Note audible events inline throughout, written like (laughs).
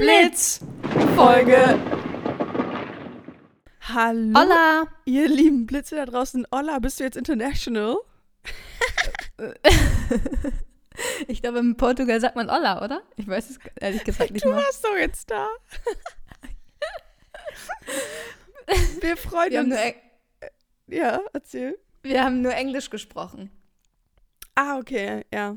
Blitz Folge. Hallo, Hola. ihr lieben Blitze da draußen. Olla, bist du jetzt international? Ich glaube, in Portugal sagt man Hola, oder? Ich weiß es ehrlich gesagt nicht Du mal. warst doch jetzt da. (laughs) Wir freuen Wir uns. Ja, erzähl. wir haben nur Englisch gesprochen. Ah, okay, ja.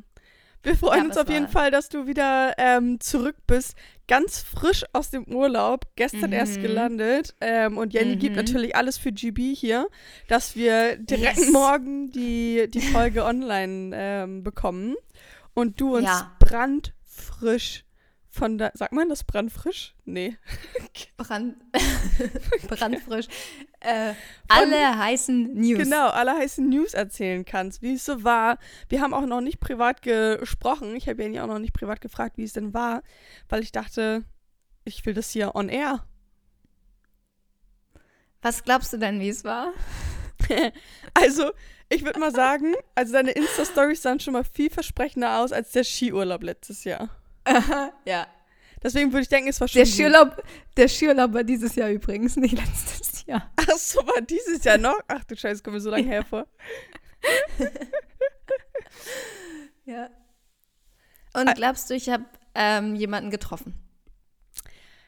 Wir freuen Ja, uns auf jeden Fall, dass du wieder ähm, zurück bist. Ganz frisch aus dem Urlaub. Gestern Mhm. erst gelandet. Ähm, und Jenny gibt Mhm. natürlich alles für GB hier, dass wir direkt Yes. morgen die, die Folge (laughs) online ähm, bekommen. Und du uns Ja. brandfrisch von da. Sagt man das brandfrisch? Nee. (laughs) Brand, brandfrisch. Äh, alle heißen News. Genau, alle heißen News erzählen kannst, wie es so war. Wir haben auch noch nicht privat gesprochen. Ich habe Jenny auch noch nicht privat gefragt, wie es denn war, weil ich dachte, ich will das hier on air. Was glaubst du denn, wie es war? (laughs) Also, ich würde mal sagen, also deine Insta-Stories sahen schon mal vielversprechender aus als der Skiurlaub letztes Jahr. (laughs) ja. Deswegen würde ich denken, es war schon. Der. Skiurlaub, der Skiurlaub war dieses Jahr übrigens, nicht (laughs) letztes Jahr. Ach so, war dieses Jahr noch? Ach du Scheiße, kommt mir so lange hervor. (laughs) Ja. Und glaubst du, ich habe ähm, jemanden getroffen?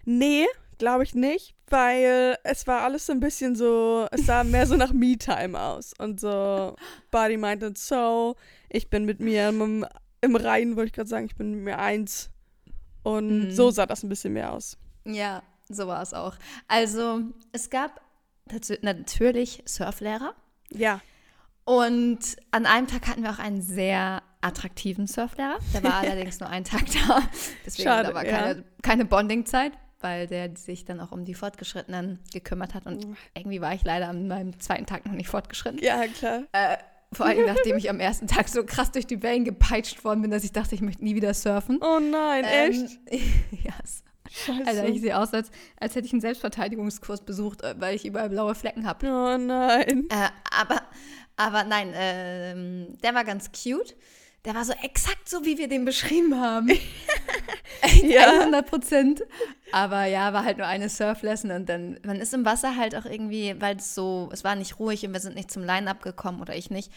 Nee, glaube ich nicht, weil es war alles so ein bisschen so, es sah mehr so nach Me-Time aus. Und so, Buddy meinte so, ich bin mit mir im, im Reinen, wollte ich gerade sagen, ich bin mir eins. Und Mhm. so sah das ein bisschen mehr aus. Ja, so war es auch. Also, es gab natürlich Surflehrer. Ja. Und an einem Tag hatten wir auch einen sehr attraktiven Surflehrer. Der war (laughs) allerdings nur einen Tag da. Deswegen Schade, war ja. keine, keine Bonding-Zeit, weil der sich dann auch um die Fortgeschrittenen gekümmert hat. Und irgendwie war ich leider an meinem zweiten Tag noch nicht fortgeschritten. Ja, klar. Äh, vor allem, nachdem ich am ersten Tag so krass durch die Wellen gepeitscht worden bin, dass ich dachte, ich möchte nie wieder surfen. Oh nein, echt? Ähm, (laughs) ja, es- Scheiße. Alter, ich sehe aus, als, als hätte ich einen Selbstverteidigungskurs besucht, äh, weil ich überall blaue Flecken habe. oh nein. Äh, aber, aber nein, ähm, der war ganz cute. Der war so exakt so, wie wir den beschrieben haben. (laughs) Ja. 100 Prozent. Aber ja, war halt nur eine Surflesson und dann, man ist im Wasser halt auch irgendwie, weil es so, es war nicht ruhig und wir sind nicht zum Line-Up gekommen oder ich nicht,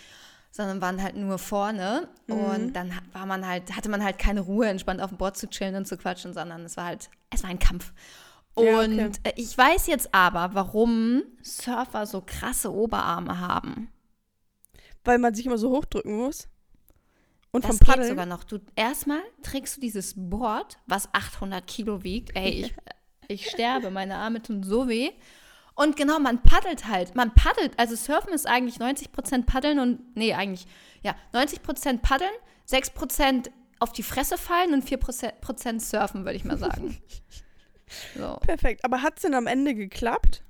sondern waren halt nur vorne und dann war man halt, hatte man halt keine Ruhe, entspannt auf dem Board zu chillen und zu quatschen, sondern es war halt, es war ein Kampf. Ja, Und okay. äh, ich weiß jetzt aber, warum Surfer so krasse Oberarme haben. Weil man sich immer so hochdrücken muss. Und Das vom geht Paddeln. sogar noch. Du, erstmal trägst du dieses Board, was 800 Kilo wiegt. Ey, ich, (laughs) ich sterbe, meine Arme tun so weh. Und genau, man paddelt halt. Man paddelt. Also Surfen ist eigentlich 90% Paddeln und, nee, eigentlich, ja, 90% Paddeln, 6% auf die Fresse fallen und 4 Prozent Surfen, würde ich mal sagen. (laughs) So. Perfekt. Aber hat es denn am Ende geklappt?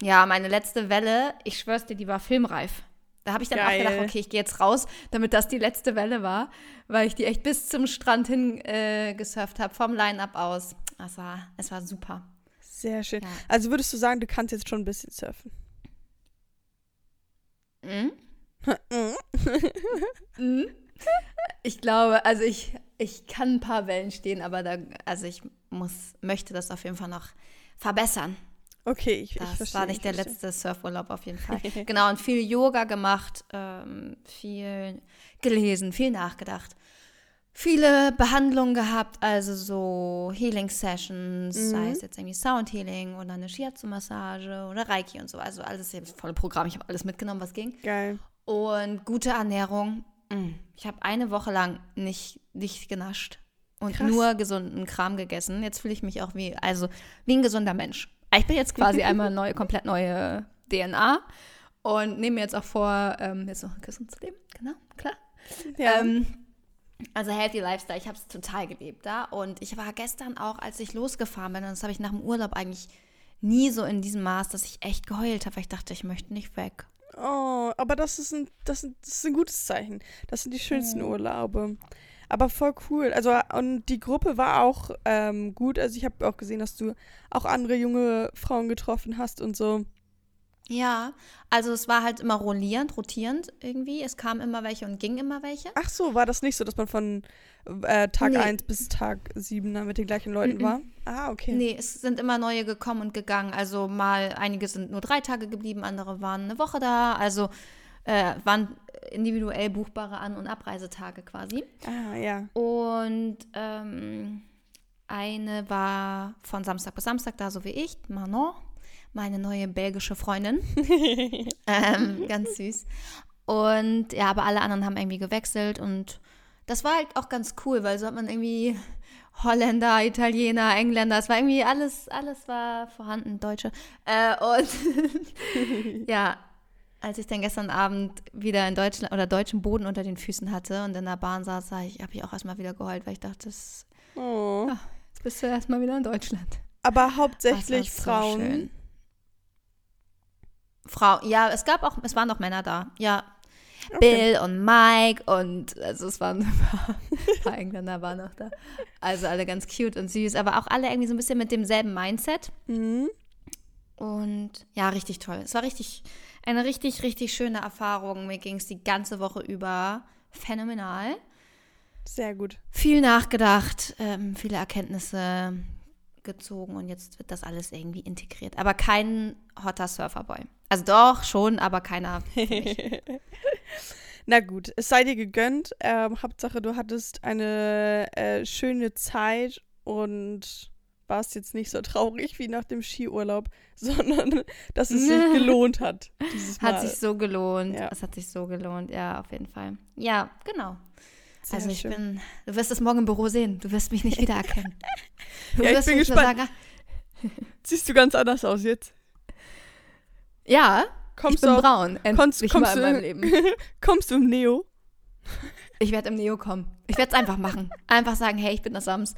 Ja, meine letzte Welle, ich schwör's dir, die war filmreif. Da habe ich dann Geil. auch gedacht, okay, ich gehe jetzt raus, damit das die letzte Welle war, weil ich die echt bis zum Strand hin äh, gesurft habe, vom Line-Up aus. Es war, es war super. Sehr schön. Ja. Also würdest du sagen, du kannst jetzt schon ein bisschen surfen? Mhm. (laughs) Mhm. Ich glaube, also ich, ich kann ein paar Wellen stehen, aber da, also ich muss, möchte das auf jeden Fall noch verbessern. Okay, ich, ich Das verstehe. war nicht ich der verstehe. letzte Surfurlaub auf jeden Fall. (laughs) genau, und viel Yoga gemacht, ähm, viel gelesen, viel nachgedacht. Viele Behandlungen gehabt, also so Healing Sessions, Mhm. sei es jetzt irgendwie Sound Healing oder eine Shiatsu-Massage oder Reiki und so. Also alles das volle Programm. Ich habe alles mitgenommen, was ging. Geil. Und gute Ernährung. mm. Ich habe eine Woche lang nicht, nicht genascht und Krass. nur gesunden Kram gegessen. Jetzt fühle ich mich auch wie, also wie ein gesunder Mensch. Ich bin jetzt quasi (laughs) einmal neue, komplett neue DNA und nehme mir jetzt auch vor, ähm, jetzt noch gesund zu leben. Genau, klar. Ja. Ähm, also Healthy Lifestyle, ich habe es total gelebt da. Und ich war gestern auch, als ich losgefahren bin, und das habe ich nach dem Urlaub eigentlich nie so in diesem Maß, dass ich echt geheult habe, weil ich dachte, ich möchte nicht weg. Oh, aber das ist ein, das, ist- das ist ein gutes Zeichen. Das sind die schönsten Urlaube. Aber voll cool. Also, und die Gruppe war auch ähm, gut. Also, ich habe auch gesehen, dass du auch andere junge Frauen getroffen hast und so. Ja, also es war halt immer rollierend, rotierend irgendwie. Es kamen immer welche und gingen immer welche. Ach so, war das nicht so, dass man von äh, Tag Nee. 1 bis Tag 7 dann mit den gleichen Leuten Mhm. war? Ah, okay. Nee, es sind immer neue gekommen und gegangen. Also mal, einige sind nur drei Tage geblieben, andere waren eine Woche da. Also äh, waren individuell buchbare An- und Abreisetage quasi. Ah, ja. Und ähm, eine war von Samstag bis Samstag da, so wie ich, Manon, meine neue belgische Freundin. (laughs) ähm, ganz süß. Und ja, aber alle anderen haben irgendwie gewechselt und das war halt auch ganz cool, weil so hat man irgendwie Holländer, Italiener, Engländer, es war irgendwie alles, alles war vorhanden, Deutsche. Äh, und (laughs) ja, als ich dann gestern Abend wieder in Deutschland oder deutschen Boden unter den Füßen hatte und in der Bahn saß, habe ich, hab ich auch erstmal wieder geheult, weil ich dachte, das, Oh. jetzt bist du erstmal wieder in Deutschland. Aber hauptsächlich so Frauen. schön. Frau, ja, es gab auch, es waren noch Männer da. Ja, Okay. Bill und Mike und also es waren ein (laughs) paar, ein paar Engländer waren noch da. Also alle ganz cute und süß, aber auch alle irgendwie so ein bisschen mit demselben Mindset. Mhm. Und ja, richtig toll. Es war richtig, eine richtig, richtig schöne Erfahrung. Mir ging es die ganze Woche über phänomenal. Sehr gut. Viel nachgedacht, ähm, viele Erkenntnisse gezogen und jetzt wird das alles irgendwie integriert. Aber kein hotter Surferboy. Also doch, schon, aber keiner. (laughs) Na gut, es sei dir gegönnt. Ähm, Hauptsache, du hattest eine äh, schöne Zeit und warst jetzt nicht so traurig wie nach dem Skiurlaub, (laughs) sondern dass es sich (laughs) gelohnt hat. Dieses Mal. Hat sich so gelohnt. Ja. Es hat sich so gelohnt, ja, auf jeden Fall. Ja, genau. Sehr also ich schön. bin, du wirst es morgen im Büro sehen. Du wirst mich nicht wiedererkennen. (laughs) Du Ja, ich wirst bin mich nur gespannt. Sagen, Siehst du ganz anders aus jetzt. ja, Kommst ich bin du, auch, braun. kommst, kommst, mal in meinem du, Leben. kommst du im Neo? Ich werde im Neo kommen. Ich werde es einfach machen. Einfach sagen, hey, ich bin das Sams.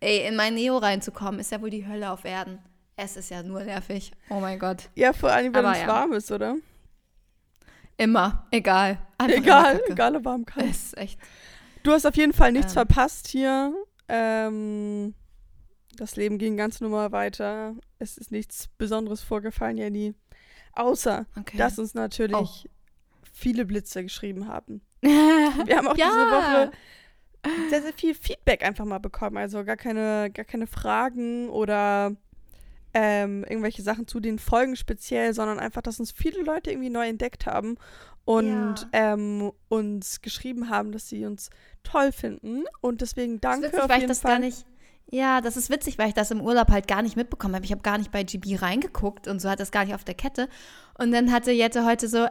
Ey, in mein Neo reinzukommen, ist ja wohl die Hölle auf Erden. Es ist ja nur nervig. Oh mein Gott. Ja, vor allem, wenn es ja. warm ist, oder? Immer. Egal. Einfach Egal, egal ob warm kalt. Es ist echt. Du hast auf jeden Fall nichts Ähm. verpasst hier. Ähm, das Leben ging ganz normal weiter. Es ist nichts Besonderes vorgefallen, Jenny. Außer, Okay. dass uns natürlich Oh. viele Blitze geschrieben haben. (laughs) Wir haben auch ja. diese Woche sehr, sehr viel Feedback einfach mal bekommen. Also gar keine, gar keine Fragen oder ähm, irgendwelche Sachen zu den Folgen speziell, sondern einfach, dass uns viele Leute irgendwie neu entdeckt haben und ähm, uns geschrieben haben, dass sie uns toll finden. Und deswegen Das danke ist witzig, auf weil ich jeden das Fall. gar nicht. Ja, das ist witzig, weil ich das im Urlaub halt gar nicht mitbekommen habe. Ich habe gar nicht bei GB reingeguckt und so hat das gar nicht auf der Kette. Und dann hatte Jette heute so, ey,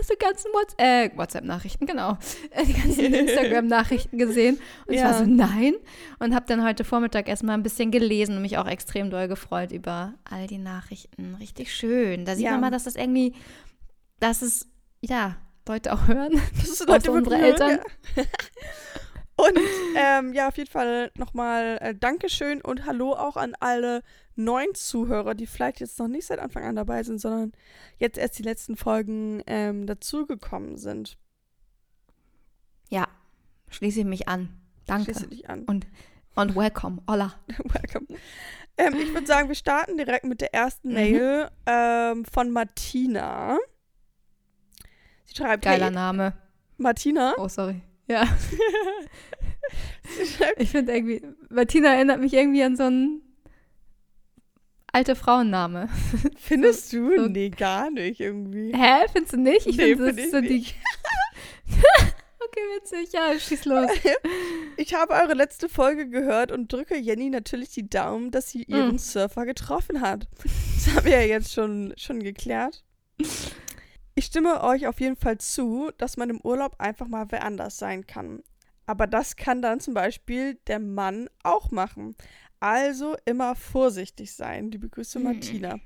hast du ganzen What's äh, WhatsApp-Nachrichten, genau, (laughs) die ganzen (laughs) Instagram-Nachrichten gesehen? Und ich Ja. war so, nein. Und habe dann heute Vormittag erstmal ein bisschen gelesen und mich auch extrem doll gefreut über all die Nachrichten. Richtig schön. Da sieht Ja. man mal, dass das irgendwie, dass es, ja, Leute auch hören. Das ist Außer Leute unsere wirklich Eltern. Ja. (laughs) Und ähm, ja, auf jeden Fall nochmal äh, Dankeschön und Hallo auch an alle neuen Zuhörer, die vielleicht jetzt noch nicht seit Anfang an dabei sind, sondern jetzt erst die letzten Folgen ähm, dazugekommen sind. Ja, schließe ich mich an. Danke. Schließe dich an. Und welcome. Hola. (laughs) Welcome. Ähm, ich würde sagen, wir starten direkt mit der ersten Mhm. Mail ähm, von Martina. Sie schreibt, Geiler hey, Name. Martina. Oh, sorry. Ja. (laughs) Ich finde irgendwie, Martina erinnert mich irgendwie an so einen alte Frauenname. (laughs) findest du? so- Nee, gar nicht irgendwie. Hä? Findest du nicht? Ich Nee, finde, das find so die. nicht. (laughs) okay, witzig. Ja, schieß los. Ich habe eure letzte Folge gehört und drücke Jenny natürlich die Daumen, dass sie ihren Mm. Surfer getroffen hat. Das haben wir ja jetzt schon, schon geklärt. Ich stimme euch auf jeden Fall zu, dass man im Urlaub einfach mal wer anders sein kann. Aber das kann dann zum Beispiel der Mann auch machen. Also immer vorsichtig sein. Liebe Grüße, Mm. Martina.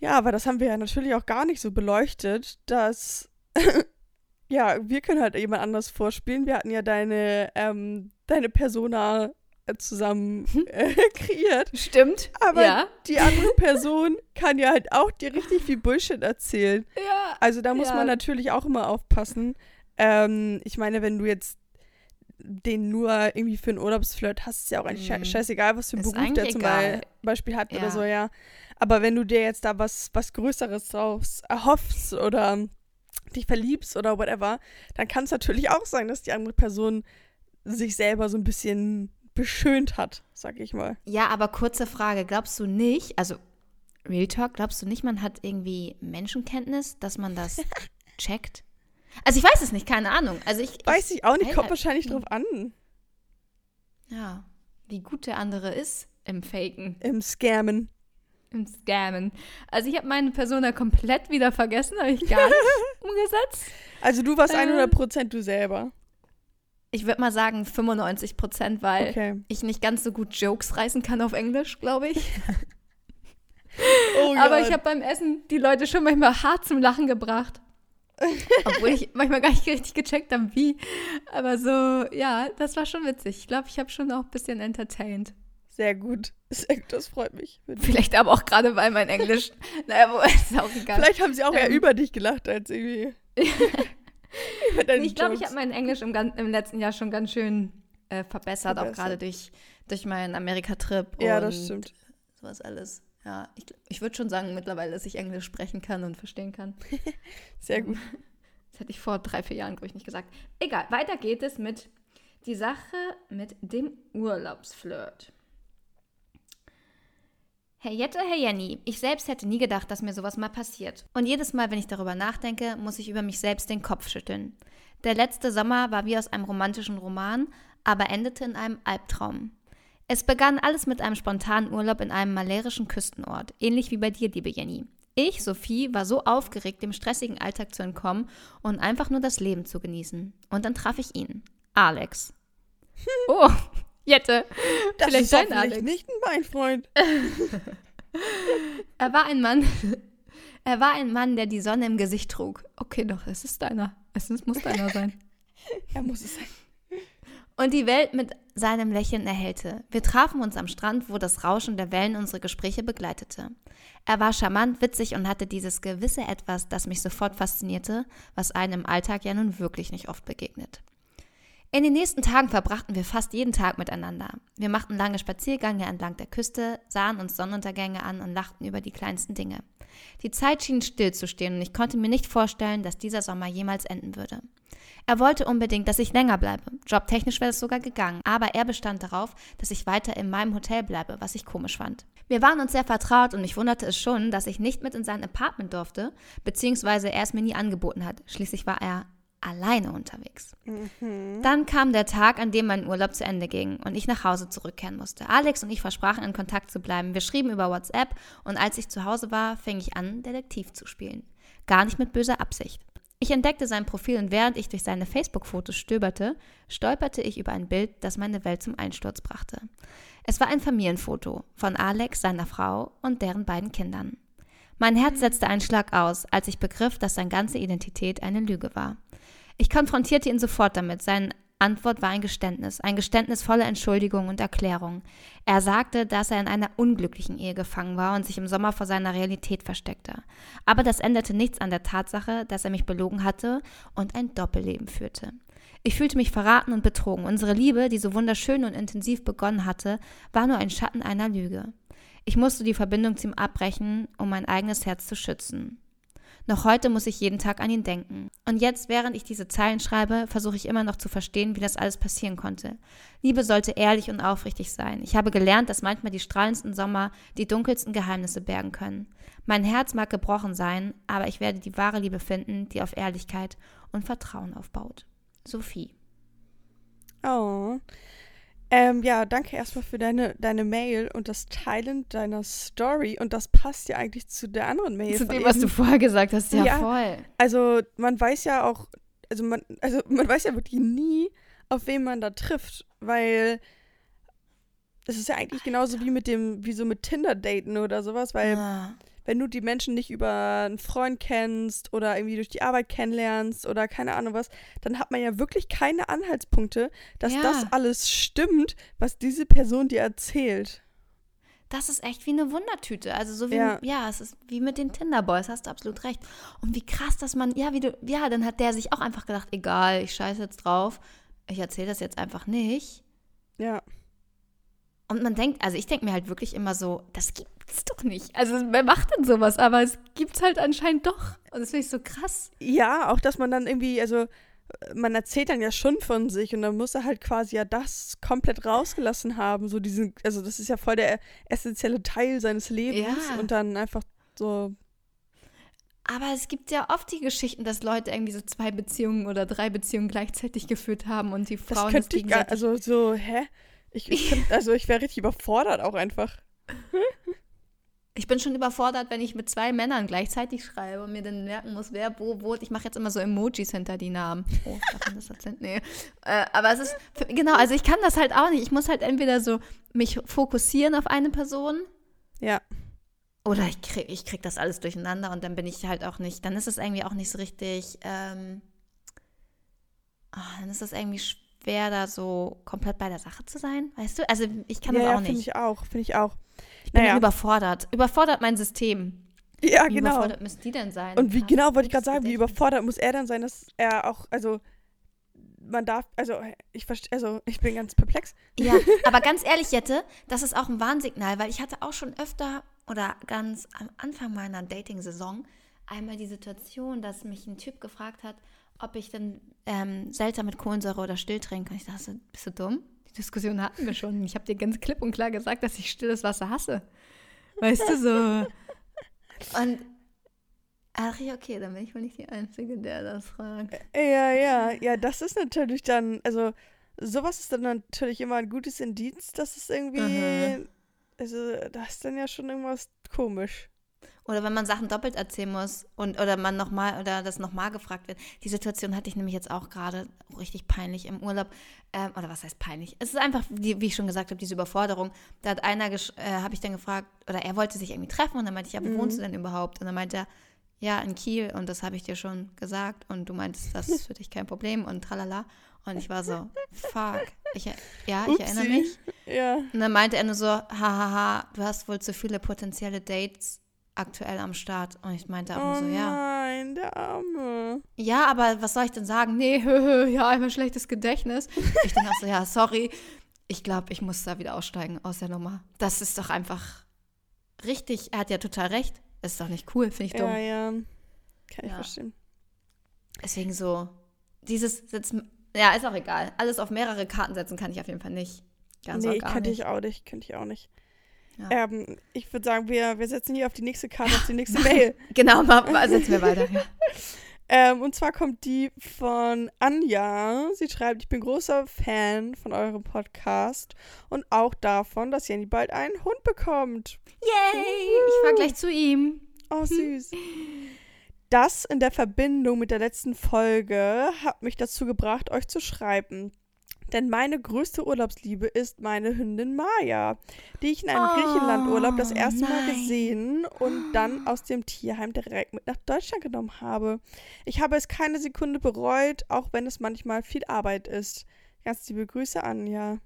Ja, aber das haben wir ja natürlich auch gar nicht so beleuchtet, dass (laughs) ja, wir können halt jemand anders vorspielen. Wir hatten ja deine, ähm, deine Persona zusammen äh, (laughs) kreiert. Stimmt. Aber ja. die andere Person (laughs) kann ja halt auch dir richtig viel Bullshit erzählen. Ja. Also da muss Ja. man natürlich auch immer aufpassen. Ähm, ich meine, wenn du jetzt den nur irgendwie für einen Urlaubsflirt hast, ist ja auch eigentlich Mhm. scheißegal, was für einen Ist Beruf der zum. Beispiel hat oder Ja. so, ja. Aber wenn du dir jetzt da was, was Größeres draus erhoffst oder dich verliebst oder whatever, dann kann es natürlich auch sein, dass die andere Person sich selber so ein bisschen beschönt hat, sag ich mal. Ja, aber kurze Frage. Glaubst du nicht, also Real Talk, glaubst du nicht, man hat irgendwie Menschenkenntnis, dass man das (laughs) checkt? Also ich weiß es nicht, keine Ahnung. Also ich, Weiß ich auch nicht, kommt wahrscheinlich drauf an. ja, wie gut der andere ist im Faken, Im Scammen. im Scammen. Also ich habe meine Persona komplett wieder vergessen, habe ich gar nicht (laughs) umgesetzt. Also du warst Ähm. 100% du selber. Ich würde mal sagen 95 Prozent, weil Okay. ich nicht ganz so gut Jokes reißen kann auf Englisch, glaube ich. (laughs) Oh Aber ich habe beim Essen die Leute schon manchmal hart zum Lachen gebracht. (laughs) Obwohl ich manchmal gar nicht richtig gecheckt habe, wie. Aber so, ja, das war schon witzig. Ich glaube, ich habe schon auch ein bisschen entertained. Sehr gut. Sehr gut, das freut mich. Vielleicht aber auch gerade, weil mein Englisch. (laughs) naja, wo ist auch egal. Vielleicht haben sie auch eher Ähm. über dich gelacht, als irgendwie. Ich glaube, ich habe mein Englisch im, im letzten Jahr schon ganz schön äh, verbessert, auch Verbessert. gerade durch, durch meinen Amerika-Trip. Ja, und das stimmt. Sowas alles. Ja, ich, ich würde schon sagen mittlerweile, dass ich Englisch sprechen kann und verstehen kann. (laughs) Sehr gut. Das hätte ich vor drei, vier Jahren, glaube ich, nicht gesagt. Egal, weiter geht es mit die Sache mit dem Urlaubsflirt. Hey Jette, hey Jenny, ich selbst hätte nie gedacht, dass mir sowas mal passiert. Und jedes Mal, wenn ich darüber nachdenke, muss ich über mich selbst den Kopf schütteln. Der letzte Sommer war wie aus einem romantischen Roman, aber endete in einem Albtraum. Es begann alles mit einem spontanen Urlaub in einem malerischen Küstenort, ähnlich wie bei dir, liebe Jenny. Ich, Sophie, war so aufgeregt, dem stressigen Alltag zu entkommen und einfach nur das Leben zu genießen. Und dann traf ich ihn, Alex. (laughs) Oh, Jette. Das Vielleicht ist dein Alex. nicht mein Freund. (laughs) (laughs) Er war ein Mann. (laughs) Er war ein Mann, der die Sonne im Gesicht trug. Okay, doch, es ist deiner. Es ist, muss deiner sein. Er muss es sein. und die Welt mit seinem Lächeln erhellte. Wir trafen uns am Strand, wo das Rauschen der Wellen unsere Gespräche begleitete. Er war charmant, witzig und hatte dieses gewisse Etwas, das mich sofort faszinierte, was einem im Alltag ja nun wirklich nicht oft begegnet. In den nächsten Tagen verbrachten wir fast jeden Tag miteinander. Wir machten lange Spaziergänge entlang der Küste, sahen uns Sonnenuntergänge an und lachten über die kleinsten Dinge. Die Zeit schien stillzustehen und ich konnte mir nicht vorstellen, dass dieser Sommer jemals enden würde. Er wollte unbedingt, dass ich länger bleibe. Jobtechnisch wäre es sogar gegangen, aber er bestand darauf, dass ich weiter in meinem Hotel bleibe, was ich komisch fand. Wir waren uns sehr vertraut und mich wunderte es schon, dass ich nicht mit in sein Apartment durfte, beziehungsweise er es mir nie angeboten hat. Schließlich war er alleine unterwegs. Dann kam der Tag, an dem mein Urlaub zu Ende ging und ich nach Hause zurückkehren musste. Alex und ich versprachen, in Kontakt zu bleiben. Wir schrieben über WhatsApp und als ich zu Hause war, fing ich an, Detektiv zu spielen. Gar nicht mit böser Absicht. Ich entdeckte sein Profil und während ich durch seine Facebook-Fotos stöberte, stolperte ich über ein Bild, das meine Welt zum Einsturz brachte. Es war ein Familienfoto von Alex, seiner Frau und deren beiden Kindern. Mein Herz setzte einen Schlag aus, als ich begriff, dass seine ganze Identität eine Lüge war. Ich konfrontierte ihn sofort damit. Seine Antwort war ein Geständnis, ein Geständnis voller Entschuldigung und Erklärung. Er sagte, dass er in einer unglücklichen Ehe gefangen war und sich im Sommer vor seiner Realität versteckte. Aber das änderte nichts an der Tatsache, dass er mich belogen hatte und ein Doppelleben führte. Ich fühlte mich verraten und betrogen. Unsere Liebe, die so wunderschön und intensiv begonnen hatte, war nur ein Schatten einer Lüge. Ich musste die Verbindung zu ihm abbrechen, um mein eigenes Herz zu schützen. Noch heute muss ich jeden Tag an ihn denken. Und jetzt, während ich diese Zeilen schreibe, versuche ich immer noch zu verstehen, wie das alles passieren konnte. Liebe sollte ehrlich und aufrichtig sein. Ich habe gelernt, dass manchmal die strahlendsten Sommer die dunkelsten Geheimnisse bergen können. Mein Herz mag gebrochen sein, aber ich werde die wahre Liebe finden, die auf Ehrlichkeit und Vertrauen aufbaut. Sophie. Oh. Ähm, ja, danke erstmal für deine, deine Mail und das Teilen deiner Story. Und das passt ja eigentlich zu der anderen Mail. Zu dem, was eben. du vorher gesagt hast, ja, Ja. voll. Also, man weiß ja auch, also man, also man weiß ja wirklich nie, auf wen man da trifft, weil es ist ja eigentlich genauso wie mit dem, wie so mit Tinder-Daten oder sowas, weil Ah. Wenn du die Menschen nicht über einen Freund kennst oder irgendwie durch die Arbeit kennenlernst oder keine Ahnung was, dann hat man ja wirklich keine Anhaltspunkte, dass Ja. das alles stimmt, was diese Person dir erzählt. Das ist echt wie eine Wundertüte. Also so wie, Ja. ja, es ist wie mit den Tinder-Boys, hast du absolut recht. Und wie krass, dass man, ja, wie du, ja, dann hat der sich auch einfach gedacht, egal, ich scheiße jetzt drauf. ich erzähle das jetzt einfach nicht. Ja. Und man denkt, also ich denke mir halt wirklich immer so, das gibt's doch nicht. Also wer macht denn sowas? Aber es gibt's halt anscheinend doch. Und das finde ich so krass. Ja, auch dass man dann irgendwie, also man erzählt dann ja schon von sich und dann muss er halt quasi ja das komplett rausgelassen haben. So diesen, also das ist ja voll der essentielle Teil seines Lebens Ja. und dann einfach so. Aber es gibt ja oft die Geschichten, dass Leute irgendwie so zwei Beziehungen oder drei Beziehungen gleichzeitig geführt haben und die Das Frauen könnte ich gar, gegenseitig- also so, hä? Ich, ich find, also ich wäre richtig überfordert auch einfach. Ich bin schon überfordert, wenn ich mit zwei Männern gleichzeitig schreibe und mir dann merken muss, wer wo wohnt. Ich mache jetzt immer so Emojis hinter die Namen. Oh, darf das erzählen? Nee. Äh, aber es ist, für, genau, also ich kann das halt auch nicht. Ich muss halt entweder so mich fokussieren auf eine Person Ja. oder ich krieg, ich krieg das alles durcheinander und dann bin ich halt auch nicht, dann ist es irgendwie auch nicht so richtig, ähm, ah, dann ist es irgendwie schwer, da so komplett bei der Sache zu sein, weißt du? Also ich kann ja, das ja, auch finde nicht. ich auch, finde ich auch. Ich bin naja. überfordert. Überfordert mein System. Ja, Wie genau. überfordert müsst die denn sein? Und wie genau wollte ich gerade sagen, wie überfordert muss er dann sein, dass er auch, also man darf, also ich verstehe, also ich bin ganz perplex. Ja, aber ganz ehrlich, Jette, das ist auch ein Warnsignal, weil ich hatte auch schon öfter oder ganz am Anfang meiner Dating-Saison einmal die Situation, dass mich ein Typ gefragt hat, ob ich denn ähm, selten mit Kohlensäure oder still trinke. Und ich dachte, bist du dumm? Die Diskussion hatten wir schon. Ich habe dir ganz klipp und klar gesagt, dass ich stilles Wasser hasse. Weißt du, so. (laughs) Und ach ja, okay, dann bin ich wohl nicht die Einzige, der das fragt. Ja, ja, ja, das ist natürlich dann, also sowas ist dann natürlich immer ein gutes Indiz, dass es irgendwie, Mhm. also das ist dann ja schon irgendwas komisch. Oder wenn man Sachen doppelt erzählen muss und oder man noch mal oder das nochmal gefragt wird. Die Situation hatte ich nämlich jetzt auch gerade richtig peinlich im Urlaub. Ähm, oder was heißt peinlich? Es ist einfach, die, wie ich schon gesagt habe, diese Überforderung. Da hat einer, gesch- äh, habe ich dann gefragt, oder er wollte sich irgendwie treffen und dann meinte ich, ja, wo wohnst du denn überhaupt? Und dann meinte er, ja, in Kiel und das habe ich dir schon gesagt und du meintest, das ist für dich kein Problem und tralala. Und ich war so, fuck. Ich, ja, ich erinnere mich. Ja, Und dann meinte er nur so, hahaha, du hast wohl zu viele potenzielle Dates aktuell am Start. Und ich meinte auch oh so, ja. nein, der Arme. Ja, aber was soll ich denn sagen? Nee, hö, (laughs) hö, ja, einfach schlechtes Gedächtnis. Ich dann auch so, ja, sorry. Ich glaube, ich muss da wieder aussteigen aus der Nummer. Das ist doch einfach richtig. Er hat ja total recht. Ist doch nicht cool, finde ich dumm. Ja, ja, kann ich Ja. verstehen. Deswegen so, dieses Sitzen, ja, ist auch egal. Alles auf mehrere Karten setzen kann ich auf jeden Fall nicht. Ganz nee, könnte ich auch nicht, könnte ich auch nicht. Ja. Ähm, ich würde sagen, wir, wir setzen hier auf die nächste Karte, auf die nächste (laughs) Mail. (laughs) Genau, mal, setzen wir weiter. Ja. (laughs) Ähm, und zwar kommt die von Anja. Sie schreibt, ich bin großer Fan von eurem Podcast und auch davon, dass Jenny bald einen Hund bekommt. Yay! Ich fahr gleich zu ihm. Oh, süß. Das in der Verbindung mit der letzten Folge hat mich dazu gebracht, euch zu schreiben. Denn meine größte Urlaubsliebe ist meine Hündin Maya, die ich in einem Oh, Griechenlandurlaub das erste Mal nein. gesehen und dann aus dem Tierheim direkt mit nach Deutschland genommen habe. Ich habe es keine Sekunde bereut, auch wenn es manchmal viel Arbeit ist. Ganz liebe Grüße, Anja.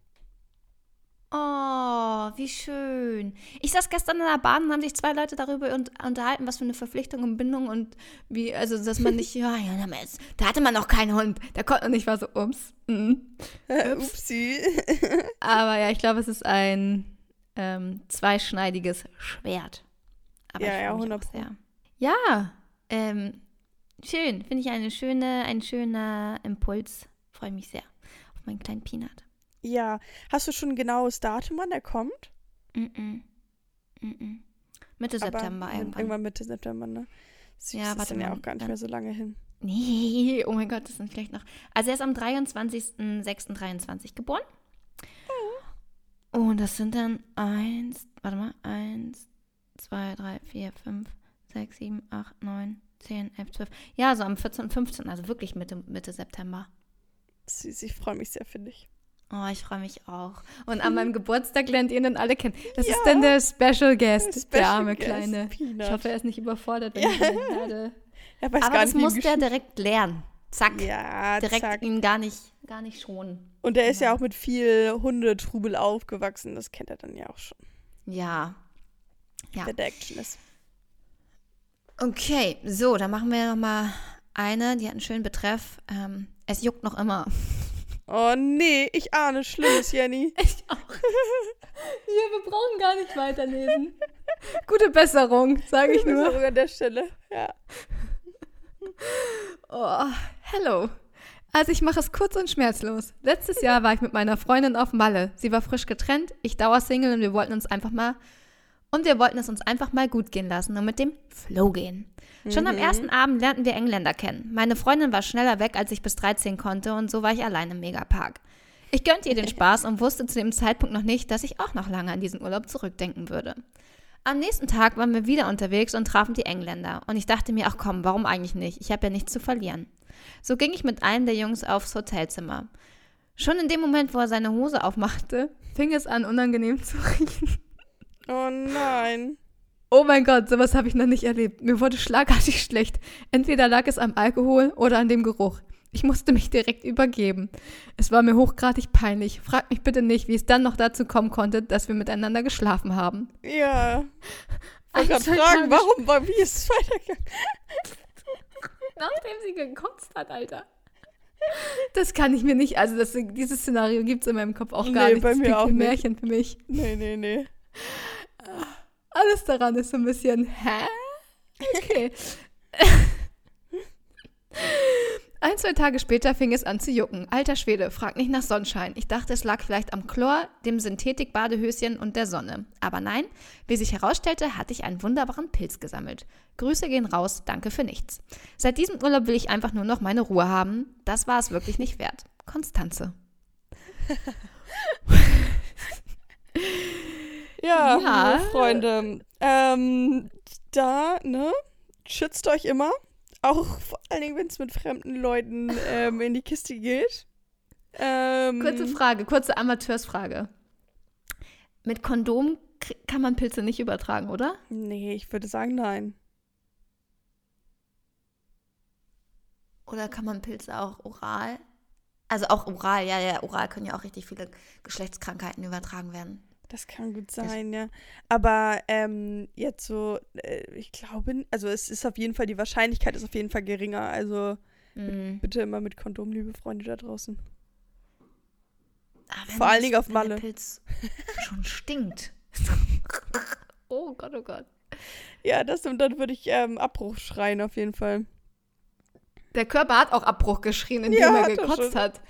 Oh, wie schön. Ich saß gestern in der Bahn und haben sich zwei Leute darüber un- unterhalten, was für eine Verpflichtung und Bindung und wie, also, dass man nicht, (laughs) ja, ja, da hatte man noch keinen Hund. Da konnte, und ich war so, ups. Mhm. (laughs) Ups. Upsi. (laughs) Aber ja, ich glaube, es ist ein ähm, zweischneidiges Schwert. Aber Ja, ja, mich 100 auch sehr. Ja, ähm, schön. Finde ich eine schöne, ein schöner Impuls. Freue mich sehr auf meinen kleinen Peanut. Ja, hast du schon ein genaues Datum, wann er kommt? Mm-mm. Mm-mm. Mitte Aber September irgendwann. Irgendwann Mitte September, ne? Süß, Ja, warte dann ja mal, auch gar nicht dann- mehr so lange hin. Nee, (laughs) oh mein Gott, das sind vielleicht noch. Also er ist am 23.06.23 geboren. Und das sind dann eins, warte mal, eins, zwei, drei, vier, fünf, sechs, sieben, acht, neun, zehn, elf, zwölf. Ja, so am 14., 15., also wirklich Mitte, Mitte September. Süß, ich freue mich sehr für dich. Oh, ich freue mich auch. Und an meinem Geburtstag lernt ihr ihn dann alle kennen. Das Ja. ist dann der Special Guest, Special der arme Guest, Kleine. Peanut. Ich hoffe, er ist nicht überfordert, wenn Ja. ich ihn werde. (laughs) Er weiß Aber gar das muss der direkt lernen. Zack. Ja, direkt zack. ihn gar nicht, gar nicht schonen. Und er ist ja Genau. auch mit viel Hundetrubel aufgewachsen. Das kennt er dann ja auch schon, Ja. Ja. der Action ist. Okay, so, dann machen wir noch mal eine, die hat einen schönen Betreff. Ähm, es juckt noch immer. Oh nee, ich ahne Schlimmes, Jenny. (laughs) Ich auch. Hier, wir brauchen gar nicht weiterlesen. (laughs) Gute Besserung, sage ich nur. Besserung an der Stelle, ja. Oh, hello. Also ich mache es kurz und schmerzlos. Letztes Jahr war ich mit meiner Freundin auf Malle. Sie war frisch getrennt, ich Dauersingle und wir wollten uns einfach mal und wir wollten es uns einfach mal gut gehen lassen und mit dem Flow gehen. Schon am ersten Abend lernten wir Engländer kennen. Meine Freundin war schneller weg, als ich bis 13 konnte und so war ich allein im Megapark. Ich gönnte ihr den Spaß und wusste zu dem Zeitpunkt noch nicht, dass ich auch noch lange an diesen Urlaub zurückdenken würde. Am nächsten Tag waren wir wieder unterwegs und trafen die Engländer. Und ich dachte mir, ach komm, warum eigentlich nicht? Ich habe ja nichts zu verlieren. So ging ich mit einem der Jungs aufs Hotelzimmer. Schon in dem Moment, wo er seine Hose aufmachte, fing es an, unangenehm zu (laughs) riechen. Oh nein. Oh mein Gott, sowas habe ich noch nicht erlebt. Mir wurde schlagartig schlecht. Entweder lag es am Alkohol oder an dem Geruch. Ich musste mich direkt übergeben. Es war mir hochgradig peinlich. Frag mich bitte nicht, wie es dann noch dazu kommen konnte, dass wir miteinander geschlafen haben. Ja. Ich wollte fragen, warum, war- wie ist es weitergegangen? Nachdem sie gekotzt hat, Alter. Das kann ich mir nicht, also das, dieses Szenario gibt es in meinem Kopf auch gar Nee, nicht. bei Das mir auch wie ein nicht. Märchen für mich. Nee, nee, nee. Alles daran ist so ein bisschen, hä? Okay. Ein, zwei Tage später fing es an zu jucken. Alter Schwede, frag nicht nach Sonnenschein. Ich dachte, es lag vielleicht am Chlor, dem Synthetik-Badehöschen und der Sonne. Aber nein, wie sich herausstellte, hatte ich einen wunderbaren Pilz gesammelt. Grüße gehen raus, danke für nichts. Seit diesem Urlaub will ich einfach nur noch meine Ruhe haben. Das war es wirklich nicht wert. Konstanze. (laughs) Ja, Ja. Freunde. Ähm, da, ne? Schützt euch immer. Auch vor allen Dingen, wenn es mit fremden Leuten ähm, in die Kiste geht. Ähm, Kurze Frage, kurze Amateursfrage. Mit Kondom kann man Pilze nicht übertragen, oder? Nee, ich würde sagen nein. Oder kann man Pilze auch oral? Also auch oral, ja, ja, oral können ja auch richtig viele Geschlechtskrankheiten übertragen werden. Das kann gut sein, ja. Aber ähm, jetzt so, äh, ich glaube, also es ist auf jeden Fall, die Wahrscheinlichkeit ist auf jeden Fall geringer. Also Mhm. bitte immer mit Kondom, liebe Freunde da draußen. Wenn Vor allen das- Dingen auf wenn der Malle. Pilz schon stinkt. (laughs) oh Gott, oh Gott. Ja, das und dann würde ich ähm, Abbruch schreien auf jeden Fall. Der Körper hat auch Abbruch geschrien, indem Ja, er gekotzt hat.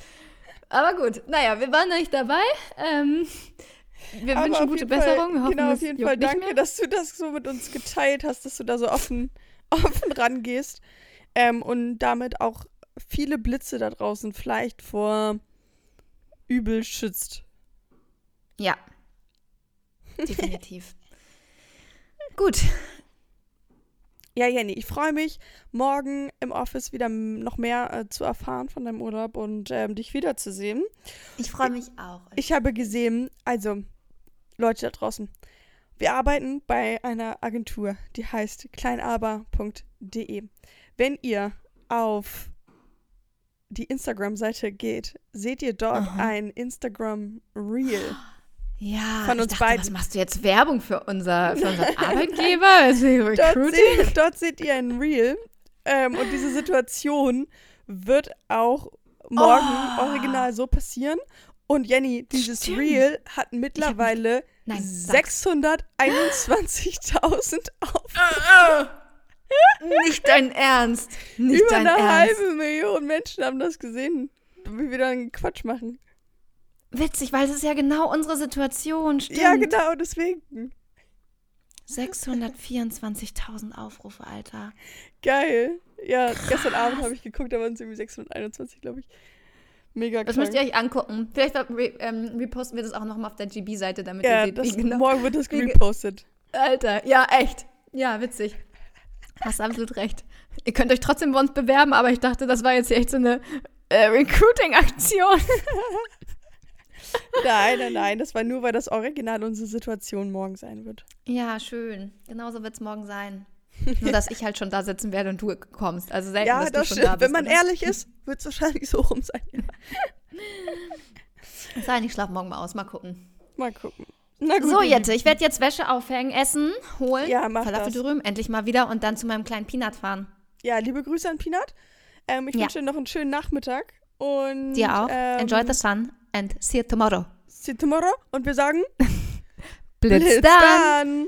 Aber gut, naja, wir waren nicht dabei. Ähm, wir Aber wünschen gute Besserung. Wir hoffen, genau, auf jeden Fall danke, dass du das so mit uns geteilt hast, dass du da so offen, (laughs) offen rangehst. Ähm, und damit auch viele Blitze da draußen vielleicht vor Übel schützt. Ja. (laughs) Definitiv. Gut. Ja, Jenny, ich freue mich, morgen im Office wieder noch mehr äh, zu erfahren von deinem Urlaub und ähm, dich wiederzusehen. Ich freue mich auch. Ich habe gesehen, also Leute da draußen, wir arbeiten bei einer Agentur, die heißt kleinaber.de. Wenn ihr auf die Instagram-Seite geht, seht ihr dort Aha. ein Instagram-Reel. Ja, von ich uns dachte, beiden. was machst du jetzt Werbung für, unser, für unseren (laughs) Arbeitgeber? Also Dort, Recruiting? seht, dort seht ihr ein Reel ähm, und diese Situation wird auch morgen Oh. original so passieren. Und Jenny, dieses Stimmt. Reel hat mittlerweile Nein, sag's. 621.000 Aufrufe. Nicht dein Ernst. Nicht Über dein eine Ernst. halbe Million Menschen haben das gesehen, wie wir dann Quatsch machen. Witzig, weil es ist ja genau unsere Situation. Stimmt. Ja, genau, deswegen. 624.000 Aufrufe, Alter. Geil. Ja, gestern Abend habe ich geguckt, da waren es irgendwie 621, glaube ich. Mega Das krank. müsst ihr euch angucken. Vielleicht re ähm, reposten wir das auch nochmal auf der GB-Seite, damit ja, ihr seht, das, wie genau. morgen wird das gepostet. Alter, ja, echt. Ja, witzig. Hast absolut recht. Ihr könnt euch trotzdem bei uns bewerben, aber ich dachte, das war jetzt hier echt so eine äh, Recruiting-Aktion. (laughs) (laughs) Nein, nein, nein, das war nur, weil das Original unsere Situation morgen sein wird. Ja, schön. Genauso wird es morgen sein. (laughs) Nur, dass ich halt schon da sitzen werde und du kommst. Also selten, Ja, dass das du schon stimmt. da bist. Wenn man oder? ehrlich ist, wird es wahrscheinlich so rum sein. Sein, ich schlafe morgen mal aus. Mal gucken. Mal gucken. Na gut. So, Jette, ich werde jetzt Wäsche aufhängen, essen, holen. Ja, mach Falafeldürüm, endlich mal wieder und dann zu meinem kleinen Peanut fahren. Ja, liebe Grüße an Peanut. Ähm, ich Ja. wünsche dir noch einen schönen Nachmittag Und Dir auch. ähm, Enjoy the sun and see you tomorrow. See you tomorrow. Und wir sagen Blitz (laughs) Blitz dann. dann.